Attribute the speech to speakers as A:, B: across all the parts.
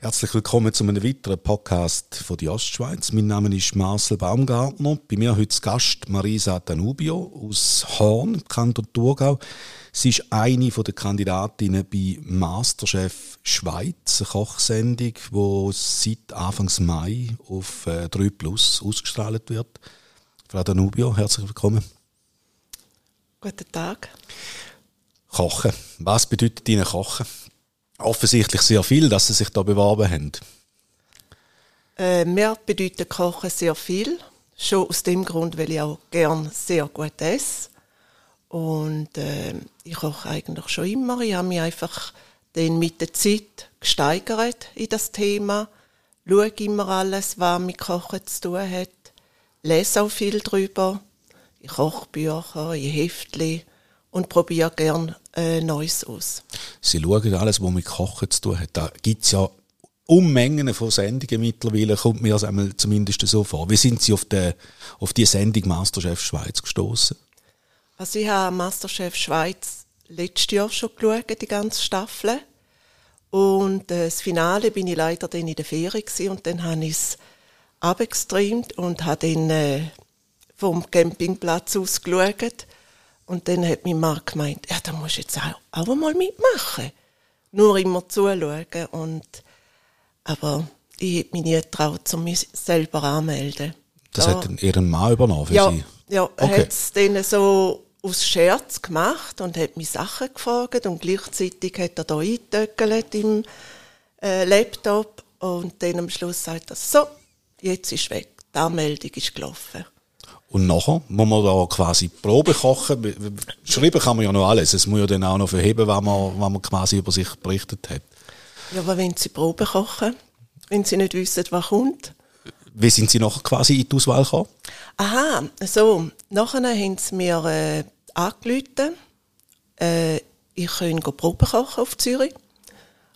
A: Herzlich willkommen zu einem weiteren Podcast von die Ostschweiz. Mein Name ist Marcel Baumgartner. Bei mir heute Gast Marisa Danubio aus Horn, Kanton Thurgau. Sie ist eine der Kandidatinnen bei Masterchef Schweiz, eine Kochsendung, die seit Anfang Mai auf 3 äh, Plus ausgestrahlt wird. Frau Danubio, herzlich willkommen.
B: Guten Tag.
A: Kochen. Was bedeutet Ihnen Kochen? offensichtlich sehr viel, dass Sie sich da beworben haben.
B: Äh, mir bedeutet Kochen sehr viel. Schon aus dem Grund, weil ich auch gern sehr gut esse. Und äh, ich koche eigentlich schon immer. Ich habe mich einfach dann mit der Zeit gesteigert in das Thema. Schaue immer alles, was mit Kochen zu tun hat. Lese auch viel darüber. Ich koche Bücher, ich Heftchen und probiere gerne äh, Neues aus.
A: Sie schauen alles, was mit Kochen zu tun hat. Da gibt es ja Unmengen von Sendungen mittlerweile, kommt mir das einmal zumindest so vor. Wie sind Sie auf, die, auf die Sendung Masterchef Schweiz gestoßen?
B: Also ich habe Masterchef Schweiz letztes Jahr schon geschaut, die ganze Staffel. Und äh, das Finale bin ich leider dann in der Ferie gewesen, und dann habe ich es abgestreamt und habe dann äh, vom Campingplatz aus geschaut. Und dann hat mein Mann gemeint, ja, da musst du jetzt auch, auch mal mitmachen. Nur immer zuschauen. Und, aber ich hätte mich nie getraut, um mich selber anzumelden.
A: Das da, hat Ihren Mann übernommen für
B: ja,
A: Sie?
B: Ja, er okay. hat es dann so aus Scherz gemacht und hat mich Sachen gefragt und gleichzeitig hat er da eingetöckelt im äh, Laptop und dann am Schluss sagt er, so, jetzt ist weg, die Anmeldung ist gelaufen.
A: Und nachher muss man da quasi Probe kochen. Schreiben kann man ja noch alles. Es muss ja dann auch noch verheben, was man, was man quasi über sich berichtet hat.
B: Ja, aber wenn Sie Probe kochen, wenn Sie nicht wissen, was kommt?
A: Wie sind Sie nachher quasi in die Auswahl gekommen?
B: Aha, so. Nachher haben Sie mir äh, angerufen. Äh, ich könnte Probe kochen auf Zürich.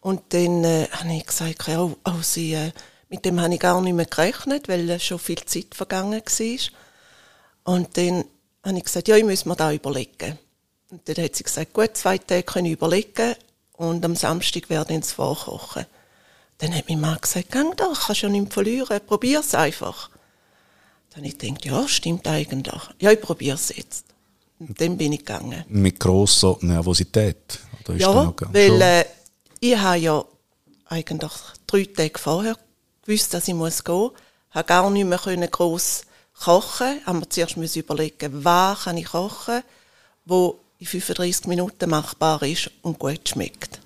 B: Und dann äh, habe ich gesagt, oh, oh, Sie, äh, mit dem habe ich gar nicht mehr gerechnet, weil schon viel Zeit vergangen war. Und dann habe ich gesagt, ja, ich muss mir da überlegen. Und dann hat sie gesagt, gut, zwei Tage können überlegen und am Samstag werde ich ins vorkochen. Dann hat mein Mann gesagt, gang doch, kannst ja nichts verlieren, probier es einfach. Dann habe ich gedacht, ja, stimmt eigentlich. Ja, ich probiere es jetzt. Und dann bin ich gegangen.
A: Mit grosser Nervosität?
B: Ja, weil äh, ich habe ja eigentlich drei Tage vorher gewusst, dass ich muss gehen muss. Ich habe gar nicht mehr gross kochen, haben wir zuerst müssen überlegen, was kann ich kochen, wo in 35 Minuten machbar ist und gut schmeckt.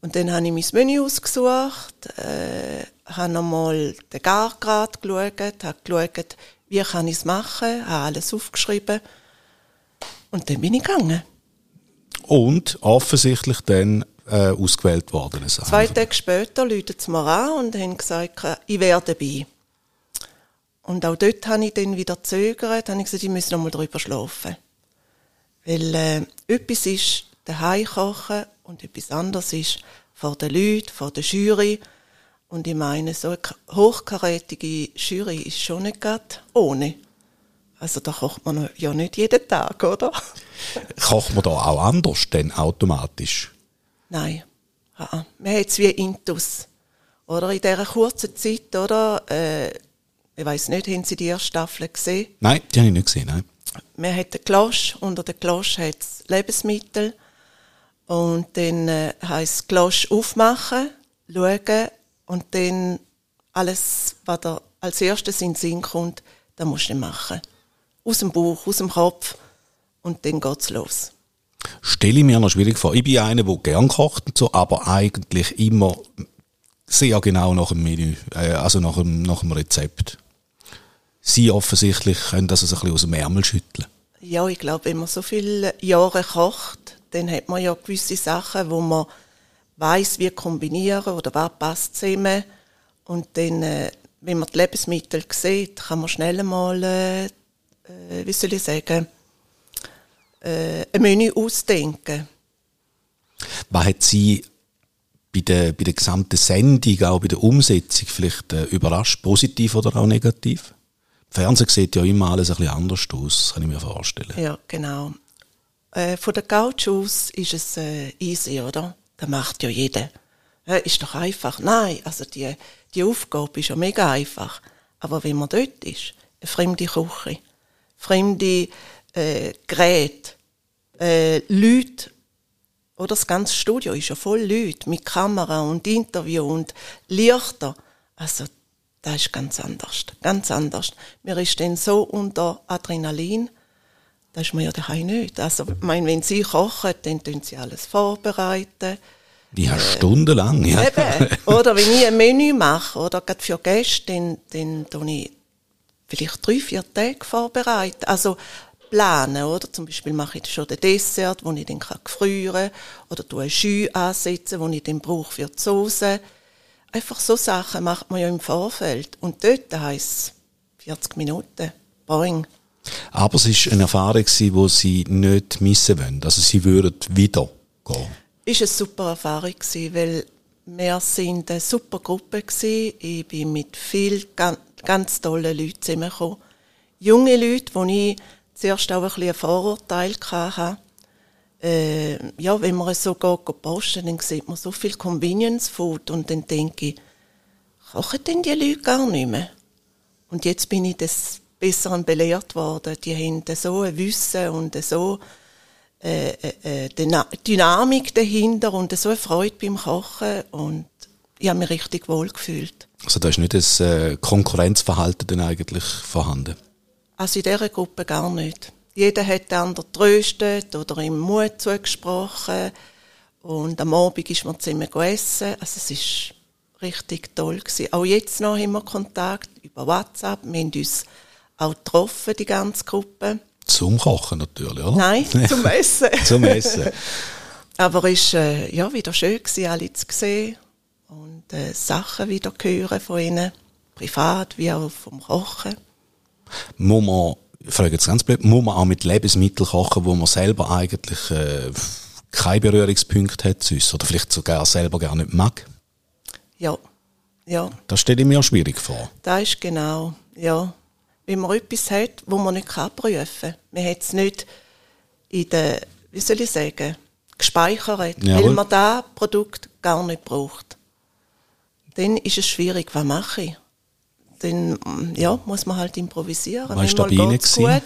B: Und dann habe ich mein Menü ausgesucht, äh, habe nochmal den Gargrad geschaut, habe geschaut, wie kann ich es machen, habe alles aufgeschrieben und dann bin ich gegangen.
A: Und offensichtlich dann äh, ausgewählt worden.
B: Zwei Tage später läutet es mir an und haben gesagt, ich wäre dabei. Und auch dort habe ich dann wieder zögert, habe ich gesagt, ich muss noch mal drüber schlafen. Weil äh, etwas ist daheim kochen und etwas anderes ist vor den Leuten, vor der Jury. Und ich meine, so eine hochkarätige Jury ist schon nicht gerade ohne. Also da kocht man ja nicht jeden Tag, oder?
A: Kocht man da auch anders denn automatisch?
B: Nein. Ja, man hat es wie Intus. Oder in dieser kurzen Zeit, oder? Äh, ich weiß nicht, haben Sie die erste Staffel gesehen?
A: Nein, die habe ich nicht gesehen, nein.
B: Man hat den Klosch, unter dem Klosch hat es Lebensmittel und dann äh, heisst Klosch aufmachen, schauen und dann alles, was da als erstes in den Sinn kommt, das musst du machen. Aus dem Bauch, aus dem Kopf und dann geht's los.
A: Stelle ich mir noch schwierig vor. Ich bin einer, der gern kocht und so, aber eigentlich immer sehr genau nach dem Menü, äh, also nach dem, nach dem Rezept. Sie offensichtlich können das also ein bisschen aus dem Ärmel schütteln.
B: Ja, ich glaube, wenn man so viele Jahre kocht, dann hat man ja gewisse Sachen, wo man weiß, wie kombinieren oder was passt zusammen. Und dann, äh, wenn man die Lebensmittel sieht, kann man schnell mal, äh, äh, wie soll ich sagen, äh, ein Menü ausdenken.
A: Was hat Sie bei der, bei der gesamten Sendung, auch bei der Umsetzung vielleicht äh, überrascht, positiv oder auch negativ? Fernsehen sieht ja immer alles ein bisschen anders aus, kann ich mir vorstellen.
B: Ja, genau. äh, von der Couch aus ist es äh, easy, oder? Das macht ja jeder. Ja, ist doch einfach. Nein, also die, die Aufgabe ist ja mega einfach. Aber wenn man dort ist, eine fremde Küche, fremde äh, Geräte, äh, Leute, oder das ganze Studio ist ja voll Leute mit Kamera und Interview und Lichter. Also, das ist ganz anders. Ganz anders. Mir ist dann so unter Adrenalin, das ist mir ja daheim nicht. Also, ich meine, wenn sie kochen, dann tun sie alles vorbereiten.
A: Ja, stundenlang, ja.
B: Eben. Oder wenn ich ein Menü mache, oder gerade für Gäste, dann, dann tue ich vielleicht drei, vier Tage vorbereiten. Also, planen, oder? Zum Beispiel mache ich schon den Dessert, wo ich dann gefrieren kann, oder tue ein Jus ansetzen, wo ich dann brauche für die Soße. Einfach so Sachen macht man ja im Vorfeld. Und dort heisst es 40 Minuten. Boing.
A: Aber es war eine Erfahrung, die Sie nicht missen wollen. Also Sie würden wieder gehen.
B: Es war eine super Erfahrung, weil wir sind eine super Gruppe gewesen. Ich bin mit vielen ganz, ganz tollen Leuten zusammengekommen. Junge Leute, die ich zuerst auch ein bisschen ein Vorurteil hatte. Äh, ja, wenn man so geht, posten, dann sieht man so viel Convenience Food und dann denke ich, kochen denn die Leute gar nicht mehr? Und jetzt bin ich des Besseren belehrt worden. Die haben so ein Wissen und so äh, äh, äh Dynamik dahinter und so eine Freude beim Kochen und ich habe mich richtig wohl gefühlt.
A: Also da ist nicht das Konkurrenzverhalten dann eigentlich vorhanden?
B: Also in dieser Gruppe gar nicht. Jeder hat den anderen tröstet oder ihm Mut zugesprochen. Und am Abend ist man zusammen essen. Also es ist richtig toll gewesen. Auch jetzt noch haben wir Kontakt über WhatsApp. Wir haben uns auch getroffen, die ganze Gruppe.
A: Zum Kochen natürlich, oder?
B: Nein, zum Essen.
A: zum Essen.
B: Aber es war äh, ja, wieder schön, gewesen, alle zu sehen und äh, Sachen wieder hören von ihnen, privat wie auch vom Kochen
A: muss man, ich frage jetzt ganz blöd, muss man auch mit Lebensmitteln kochen, wo man selber eigentlich äh, keine Berührungspunkte hat sonst, oder vielleicht sogar selber gar nicht mag?
B: Ja. ja.
A: Das stelle ich mir schwierig vor.
B: Das ist genau, ja. Wenn man etwas hat, wo man nicht prüfen kann. Man hat es nicht in der, wie soll ich sagen, gespeichert, Jawohl. weil man das Produkt gar nicht braucht. Dann ist es schwierig, was mache ich? Dann ja, muss man halt improvisieren.
A: Weißt manchmal geht es
B: gut,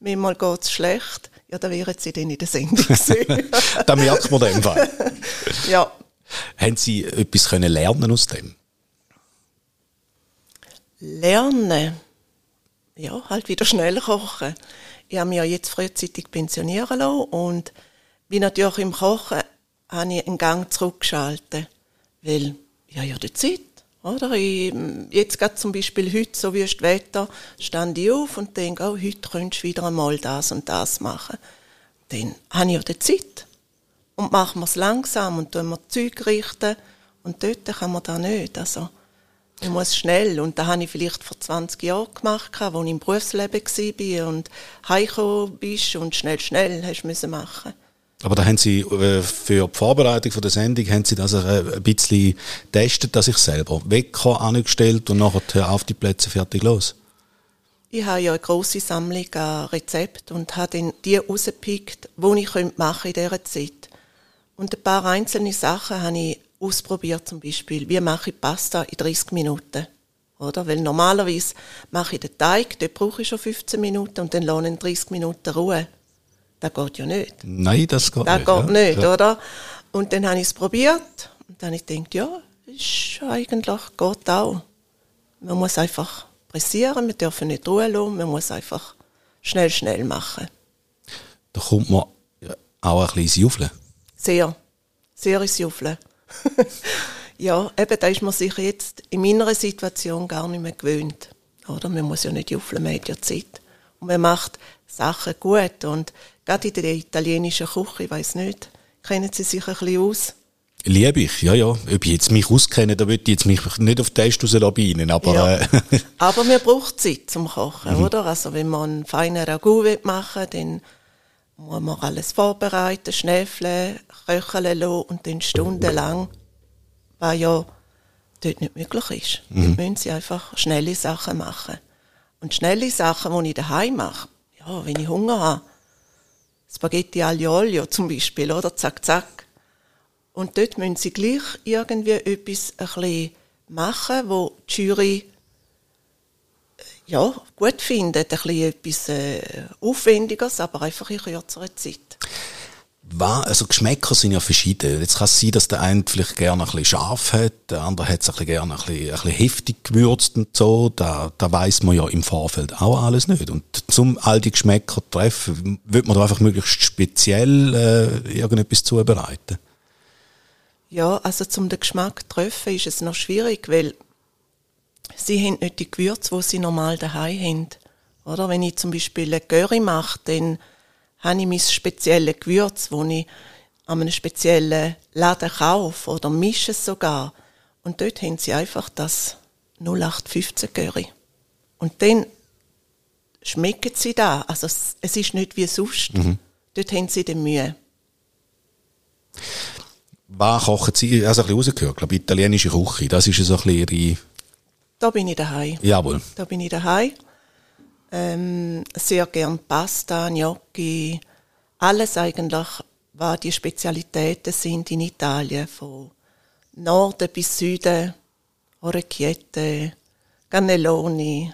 B: manchmal geht es schlecht. Ja, da wären sie dann in der Sendung
A: da merkt man den Fall.
B: ja.
A: Haben Sie etwas können lernen aus dem?
B: Lernen? Ja, halt wieder schnell kochen. Ich habe mich ja jetzt frühzeitig pensionieren lassen und bin natürlich im Kochen habe ich einen Gang zurückgeschaltet, weil ich habe ja die Zeit. Oder? Ich, jetzt gerade zum Beispiel heute, so wie das Wetter, stand ich auf und denke, oh, heute könntest du wieder einmal das und das machen. Dann habe ich ja die Zeit. Und machen wir es langsam und tun wir Zeug richten. Und dort kann man das nicht. Also, man muss schnell. Und das habe ich vielleicht vor 20 Jahren gemacht, als ich im Berufsleben war und heimgekommen bist und schnell, schnell hast du machen
A: aber da haben Sie äh, für die Vorbereitung von der Sendung haben Sie das äh, ein bisschen getestet, dass ich selber Wecker angestellt und nachher auf die Plätze fertig los.
B: Ich habe ja eine grosse Sammlung an Rezepten und habe dann die rausgepickt, die ich machen in dieser Zeit. Und ein paar einzelne Sachen habe ich ausprobiert, zum Beispiel, wie mache ich Pasta in 30 Minuten. Oder? Weil normalerweise mache ich den Teig, dort brauche ich schon 15 Minuten und dann lasse ich 30 Minuten Ruhe. Das geht ja nicht.
A: Nein, das geht
B: das
A: nicht.
B: Das geht ja. nicht, oder? Und dann habe ich es probiert und dann habe ich gedacht, ja, ist eigentlich geht auch. Man muss einfach pressieren, wir dürfen nicht Ruhe lassen, man muss einfach schnell, schnell machen.
A: Da kommt man auch ein bisschen Juffeln.
B: Sehr, sehr ins Juffeln. ja, eben, da ist man sich jetzt in meiner Situation gar nicht mehr gewöhnt. Oder? Man muss ja nicht juffeln, man hat ja Zeit. Und man macht Sachen gut und Gerade in der italienischen Küche, ich weiß nicht, kennen Sie sich ein bisschen aus?
A: Liebe ich, ja, ja. Ob ich jetzt mich auskenne, da würde ich jetzt mich nicht auf den Test rauslassen, aber... Ja. Äh.
B: aber man braucht Zeit zum Kochen, mhm. oder? Also wenn man einen feinen Ragout machen will, dann muss man alles vorbereiten, schnäfeln, köcheln lassen und dann stundenlang, was ja dort nicht möglich ist. Mhm. Dort müssen sie einfach schnelle Sachen machen. Und schnelle Sachen, die ich daheim mache, ja, wenn ich Hunger habe, Spaghetti aglio olio zum Beispiel, oder? Zack, zack. Und dort müssen sie gleich irgendwie etwas ein machen, wo die Jury äh, ja, gut findet. Ein bisschen etwas äh, Aufwendiges, aber einfach in kürzerer Zeit.
A: Was, also Geschmäcker sind ja verschieden. Jetzt kann es sein, dass der eine vielleicht gerne ein bisschen scharf hat, der andere hat es ein bisschen gerne ein bisschen, ein bisschen heftig gewürzt und so. Da, da weiß man ja im Vorfeld auch alles nicht. Und zum all die Geschmäcker treffen, wird man da einfach möglichst speziell äh, irgendetwas zubereiten?
B: Ja, also zum den Geschmack treffen ist es noch schwierig, weil sie haben nicht die Gewürze, die sie normal daheim haben. Oder wenn ich zum Beispiel eine Curry mache, dann habe ich mein spezielles Gewürz, das ich an einem speziellen Laden kaufe oder mische es sogar. Und dort haben sie einfach das 0815 Curry. Und dann schmecken sie da. Also es ist nicht wie sonst. Mhm. Dort haben sie die Mühe.
A: Was kochen Sie? Also ein bisschen rausgehört, glaube italienische Küche. Das ist so ein bisschen Ihre...
B: Da bin ich daheim.
A: Jawohl.
B: Da bin ich daheim. Ähm, sehr gern Pasta, Gnocchi, alles eigentlich, was die Spezialitäten sind in Italien, von Norden bis Süden, Orecchiette, Cannelloni,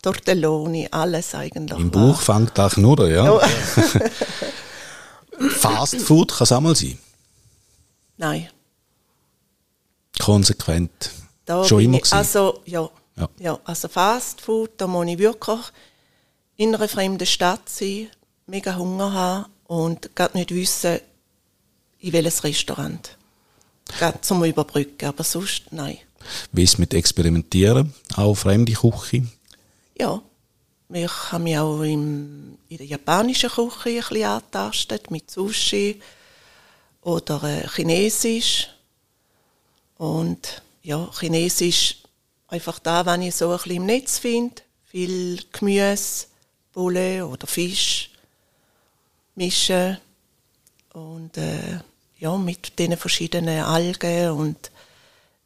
B: Tortelloni, alles eigentlich.
A: Im Buch fängt das nur, ja. ja. Fast Food kann es auch mal sein.
B: Nein.
A: Konsequent.
B: Da Schon immer ich, Also, ja. Ja. Ja. also Fast Food, da muss ich wirklich in einer fremden Stadt sein, mega Hunger haben und gar nicht wissen, in welches Restaurant. Gerade zum Überbrücken, aber sonst nein.
A: Wie ist es mit Experimentieren? Auch fremde Küche?
B: Ja. Ich habe mich auch im, in der japanischen Küche ein bisschen angetastet, mit Sushi oder äh, Chinesisch. Und ja, Chinesisch einfach da, wenn ich so ein bisschen im Netz finde. Viel Gemüse, Bulle oder Fisch mischen. Und äh, ja, mit den verschiedenen Algen und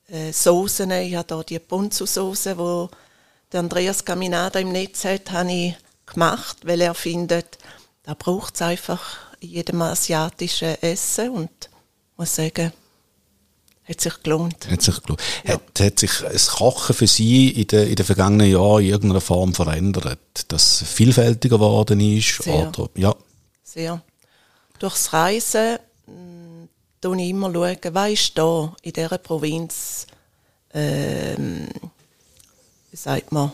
B: äh, Soßen. Ich habe hier die Ponzu-Soße, die Andreas Caminada im Netz hat, habe ich gemacht, weil er findet, da braucht es einfach in jedem asiatischen Essen und ich muss sagen, hat sich gelohnt.
A: Hat sich gelohnt. Ja. Hat, hat sich das Kochen für Sie in den, in den vergangenen Jahren in irgendeiner Form verändert? Dass es vielfältiger geworden ist?
B: Sehr. Oder, ja. Sehr. Durchs Reisen schaue ich immer, schauen, was ist da in dieser Provinz, ähm, wie sagt man,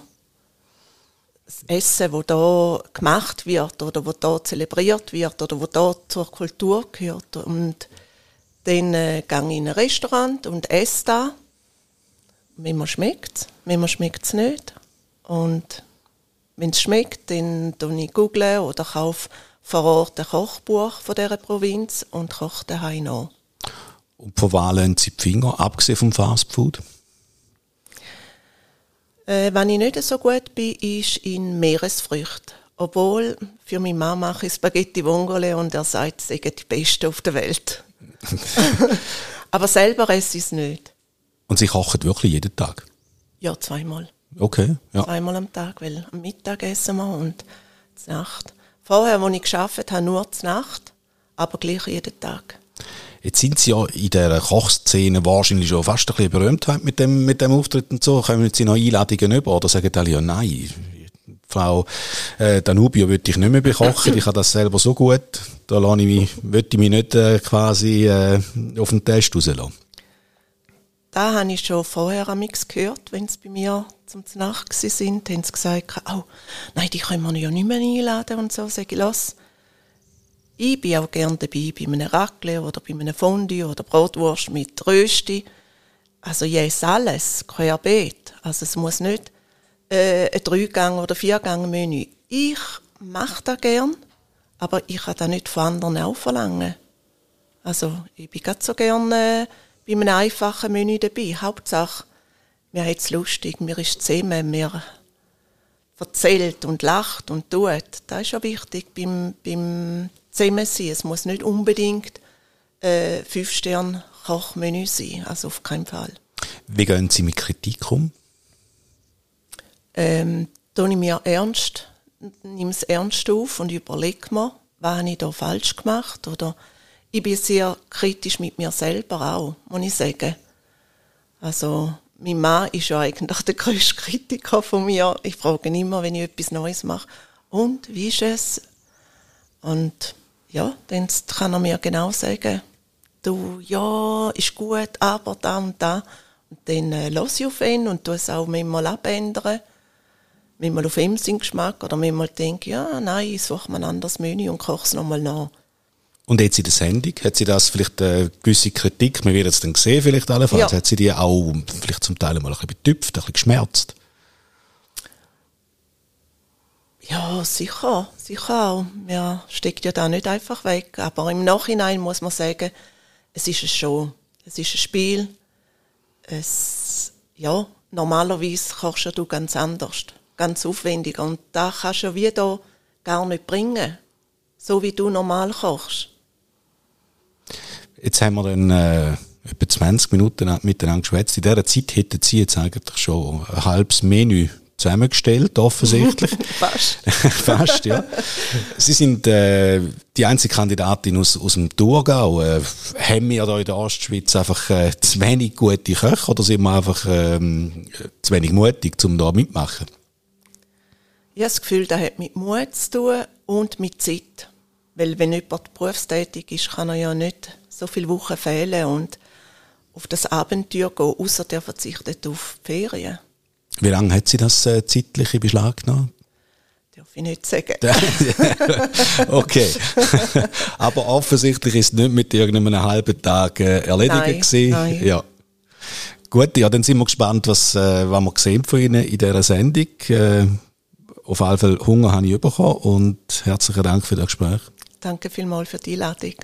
B: das Essen, das hier gemacht wird oder das hier zelebriert wird oder das hier zur Kultur gehört. Und dann äh, gehe ich in ein Restaurant und esse da. Wenn mir schmeckt wenn mir schmeckt es nicht. Und wenn es schmeckt, dann google ich oder kaufe vor Ort ein Kochbuch von dieser Provinz und koche daheim nach.
A: Und von was lernen Sie die Finger, abgesehen vom Fastfood?
B: Äh, wenn ich nicht so gut bin, ist in Meeresfrüchten. Obwohl, für meine Mama mache ich Spaghetti Vongole und er sagt, es sei die beste auf der Welt. Aber selber esse ich es nicht.
A: Und Sie kochen wirklich jeden Tag?
B: Ja, zweimal.
A: Okay. Ja.
B: Zweimal am Tag, weil am Mittag essen wir und zur Nacht. Vorher, als ich gearbeitet habe, nur zur Nacht, aber gleich jeden Tag.
A: Jetzt sind Sie ja in der Kochszene wahrscheinlich schon fast ein bisschen berühmt mit dem, mit dem Auftritt und so. Kommen Sie noch Einladungen über oder sagen alle ja nein? Frau äh, Danubio würde ich nicht mehr bekochen, ich habe das selber so gut, da lasse ich mich, würde ich mich nicht äh, quasi äh, auf den Test rauslassen.
B: Da habe ich schon vorher am gehört, wenn sie bei mir zum Nacht sind, haben sie gesagt, oh, nein, die können wir ja nicht mehr einladen und so. Sag ich, lass, ich bin auch gerne dabei bei einem Raclette oder bei einem Fondue oder Brotwurst mit Rösti. Also yes, alles, querbeet. Also es muss nicht äh, ein Dreigang- oder Viergang-Menü. Ich mache das gern, aber ich kann das nicht von anderen auch verlangen. Also ich bin ganz so gerne bei einem einfachen Menü dabei. Hauptsache, mir hat es lustig, mir ist zusammen, mir erzählt und lacht und tut. Das ist ja wichtig beim, beim Zusammensein. Es muss nicht unbedingt äh, Fünf-Sterne-Kochmenü sein, also auf keinen Fall.
A: Wie gehen Sie mit Kritik um?
B: ähm, tue ich mir ernst, nehme es ernst auf und überlege mir, was habe ich da falsch gemacht oder ich bin sehr kritisch mit mir selber auch, muss ich sagen. Also mein Mann ist ja eigentlich der grösste Kritiker von mir. Ich frage ihn immer, wenn ich etwas Neues mache, und wie ist es? Und ja, dann kann er mir genau sagen, du, ja, ist gut, aber da und da. Und dann äh, lasse ich auf ihn und tue es auch manchmal abändern. Manchmal auf ihm seinen Geschmack oder manchmal denke ja, nein, ich suche mir ein anderes Menü und koche es nochmal nach.
A: Und jetzt in der Sendung, hat sie das vielleicht eine äh, gewisse Kritik, man wird es dann sehen vielleicht allenfalls, ja. hat sie die auch vielleicht zum Teil mal ein bisschen betüpft, ein bisschen geschmerzt?
B: Ja, sicher, sicher auch. Ja, steckt ja da nicht einfach weg. Aber im Nachhinein muss man sagen, es ist eine Show, es ist ein Spiel. Es, ja, normalerweise kochst du ganz anders, ganz aufwendig. Und da kannst du wie da gar nicht bringen, so wie du normal kochst.
A: Jetzt haben wir dann äh, etwa 20 Minuten miteinander geschwätzt. In dieser Zeit hätten Sie jetzt eigentlich schon ein halbes Menü zusammengestellt, offensichtlich.
B: Fast.
A: Fast, ja. Sie sind äh, die einzige Kandidatin aus, aus dem Thurgau. Äh, haben wir da in der Ostschweiz einfach äh, zu wenig gute Köche oder sind wir einfach ähm, zu wenig mutig, um da mitmachen?
B: Ich habe das Gefühl, das hat mit Mut zu tun und mit Zeit. Weil wenn jemand berufstätig ist, kann er ja nicht so viele Wochen fehlen und auf das Abenteuer gehen, außer der verzichtet auf Ferien.
A: Wie lange hat sie das äh, zeitlich in Beschlag genommen?
B: Darf ich nicht sagen.
A: okay. Aber offensichtlich ist es nicht mit irgendeinem halben Tag äh, erledigt nein, gewesen. Nein. Ja. Gut, ja, dann sind wir gespannt, was, äh, was wir sehen von Ihnen in dieser Sendung. Äh, auf jeden Fall Hunger habe ich bekommen und herzlichen Dank für das Gespräch.
B: Danke vielmals für die Einladung.